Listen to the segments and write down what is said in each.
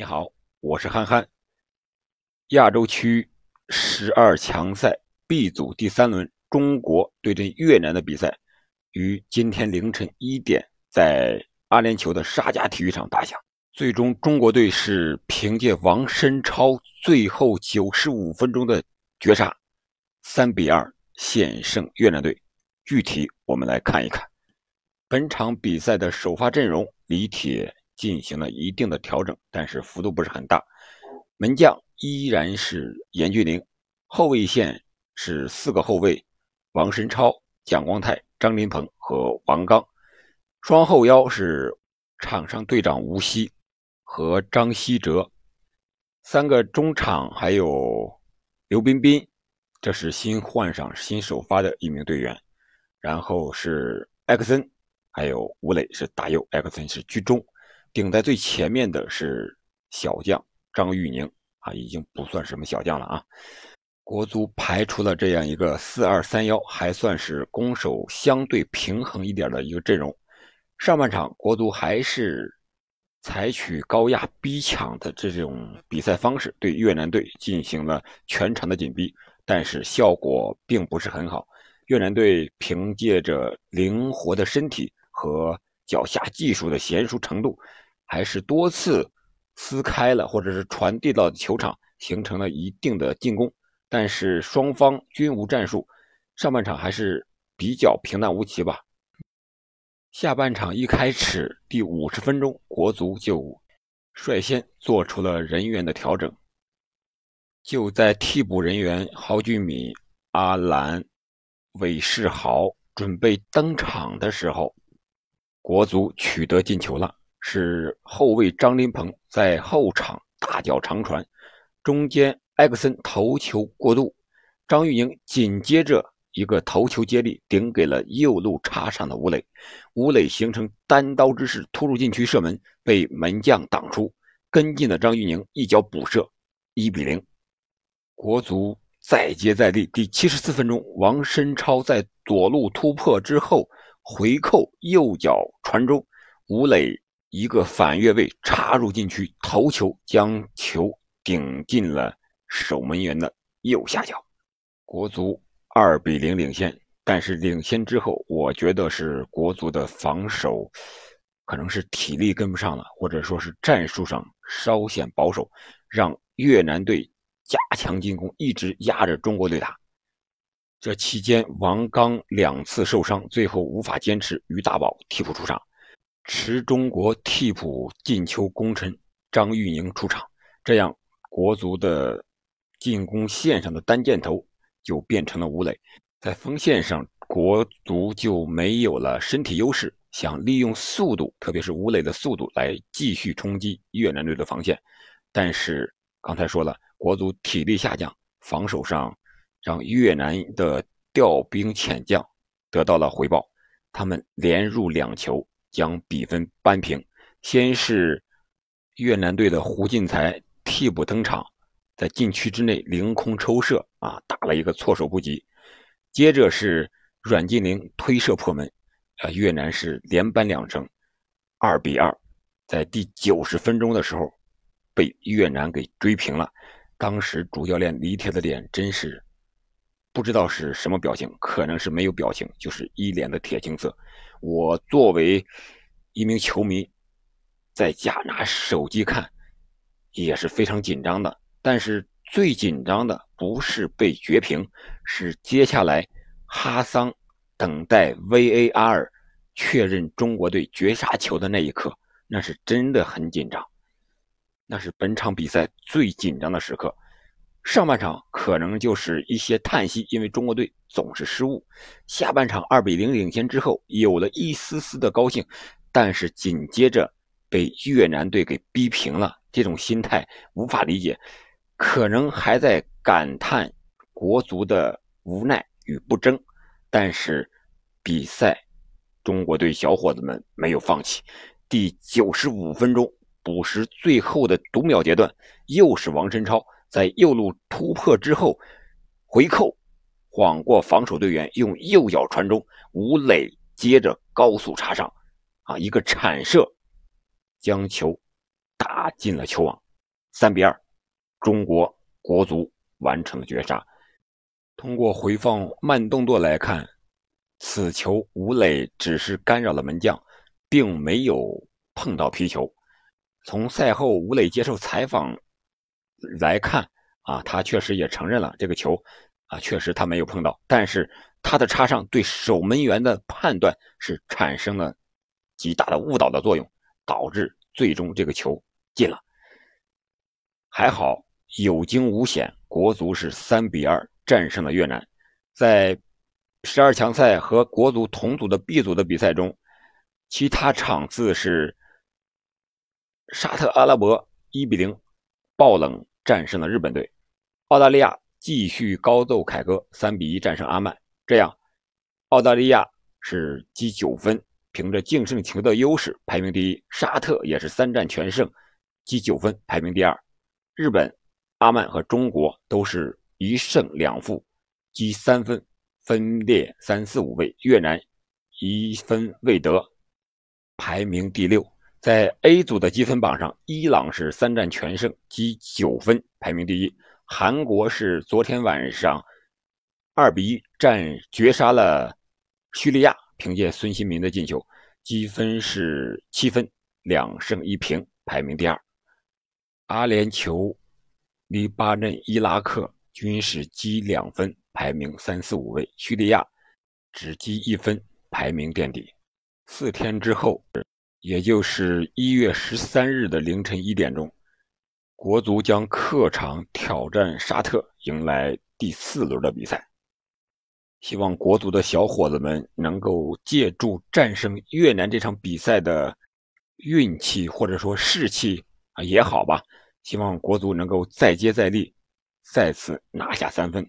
你好，我是憨憨。亚洲区十二强赛 B 组第三轮，中国对阵越南的比赛于今天凌晨一点在阿联酋的沙加体育场打响。最终，中国队是凭借王申超最后九十五分钟的绝杀，三比二险胜越南队。具体我们来看一看本场比赛的首发阵容，李铁。进行了一定的调整，但是幅度不是很大。门将依然是严俊凌，后卫线是四个后卫：王申超、蒋光太、张林鹏和王刚。双后腰是场上队长吴曦和张稀哲。三个中场还有刘彬彬，这是新换上新首发的一名队员。然后是埃克森，还有吴磊是打右，埃克森是居中。顶在最前面的是小将张玉宁啊，已经不算什么小将了啊。国足排出了这样一个四二三幺，还算是攻守相对平衡一点的一个阵容。上半场国足还是采取高压逼抢的这种比赛方式，对越南队进行了全场的紧逼，但是效果并不是很好。越南队凭借着灵活的身体和脚下技术的娴熟程度。还是多次撕开了，或者是传递到球场，形成了一定的进攻。但是双方均无战术，上半场还是比较平淡无奇吧。下半场一开始，第五十分钟，国足就率先做出了人员的调整。就在替补人员郝俊敏、阿兰、韦世豪准备登场的时候，国足取得进球了。是后卫张琳芃在后场大脚长传，中间埃克森头球过渡，张玉宁紧接着一个头球接力顶给了右路插上的吴磊，吴磊形成单刀之势突入禁区射门，被门将挡出，跟进的张玉宁一脚补射，一比零。国足再接再厉，第七十四分钟，王申超在左路突破之后回扣右脚传中，吴磊。一个反越位插入禁区，头球将球顶进了守门员的右下角，国足二比零领先。但是领先之后，我觉得是国足的防守可能是体力跟不上了，或者说是战术上稍显保守，让越南队加强进攻，一直压着中国队打。这期间，王刚两次受伤，最后无法坚持，于大宝替补出场。持中国替补进球功臣张玉宁出场，这样国足的进攻线上的单箭头就变成了吴磊。在锋线上，国足就没有了身体优势，想利用速度，特别是吴磊的速度来继续冲击越南队的防线。但是刚才说了，国足体力下降，防守上让越南的调兵遣将得到了回报，他们连入两球。将比分扳平。先是越南队的胡进才替补登场，在禁区之内凌空抽射，啊，打了一个措手不及。接着是阮金玲推射破门，啊，越南是连扳两城，二比二。在第九十分钟的时候，被越南给追平了。当时主教练李铁的脸真是不知道是什么表情，可能是没有表情，就是一脸的铁青色。我作为一名球迷，在家拿手机看也是非常紧张的。但是最紧张的不是被绝平，是接下来哈桑等待 VAR 确认中国队绝杀球的那一刻，那是真的很紧张。那是本场比赛最紧张的时刻。上半场可能就是一些叹息，因为中国队总是失误。下半场二比零领先之后，有了一丝丝的高兴，但是紧接着被越南队给逼平了，这种心态无法理解，可能还在感叹国足的无奈与不争。但是比赛，中国队小伙子们没有放弃。第九十五分钟补时最后的读秒阶段，又是王申超。在右路突破之后，回扣，晃过防守队员，用右脚传中，吴磊接着高速插上，啊，一个铲射，将球打进了球网，三比二，中国国足完成了绝杀。通过回放慢动作来看，此球吴磊只是干扰了门将，并没有碰到皮球。从赛后吴磊接受采访来看，啊，他确实也承认了这个球，啊，确实他没有碰到，但是他的插上对守门员的判断是产生了极大的误导的作用，导致最终这个球进了。还好有惊无险，国足是三比二。战胜了越南，在十二强赛和国足同组的 B 组的比赛中，其他场次是沙特阿拉伯一比零爆冷战胜了日本队，澳大利亚继续高奏凯歌三比一战胜阿曼，这样澳大利亚是积九分，凭着净胜球的优势排名第一，沙特也是三战全胜，积九分排名第二，日本、阿曼和中国都是。一胜两负，积三分，分列三四五位。越南一分未得，排名第六。在 A 组的积分榜上，伊朗是三战全胜，积九分，排名第一。韩国是昨天晚上二比一战绝杀了叙利亚，凭借孙兴民的进球，积分是七分，两胜一平，排名第二。阿联酋、黎巴嫩、伊拉克。均是积两分，排名三四五位。叙利亚只积一分，排名垫底。四天之后，也就是一月十三日的凌晨一点钟，国足将客场挑战沙特，迎来第四轮的比赛。希望国足的小伙子们能够借助战胜越南这场比赛的运气或者说士气啊也好吧，希望国足能够再接再厉。再次拿下三分。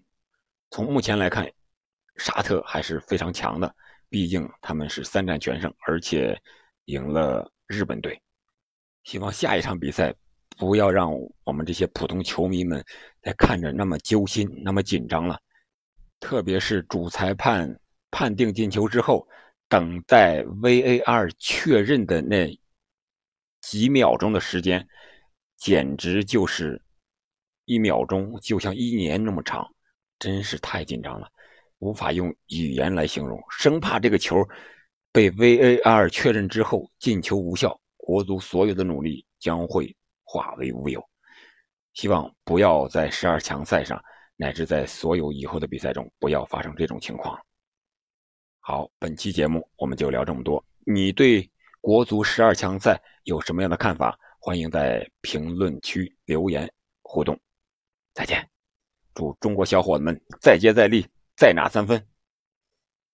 从目前来看，沙特还是非常强的，毕竟他们是三战全胜，而且赢了日本队。希望下一场比赛不要让我们这些普通球迷们再看着那么揪心、那么紧张了。特别是主裁判判定进球之后，等待 VAR 确认的那几秒钟的时间，简直就是。一秒钟就像一年那么长，真是太紧张了，无法用语言来形容。生怕这个球被 VAR 确认之后进球无效，国足所有的努力将会化为乌有。希望不要在十二强赛上，乃至在所有以后的比赛中，不要发生这种情况。好，本期节目我们就聊这么多。你对国足十二强赛有什么样的看法？欢迎在评论区留言互动。再见，祝中国小伙子们再接再厉，再拿三分。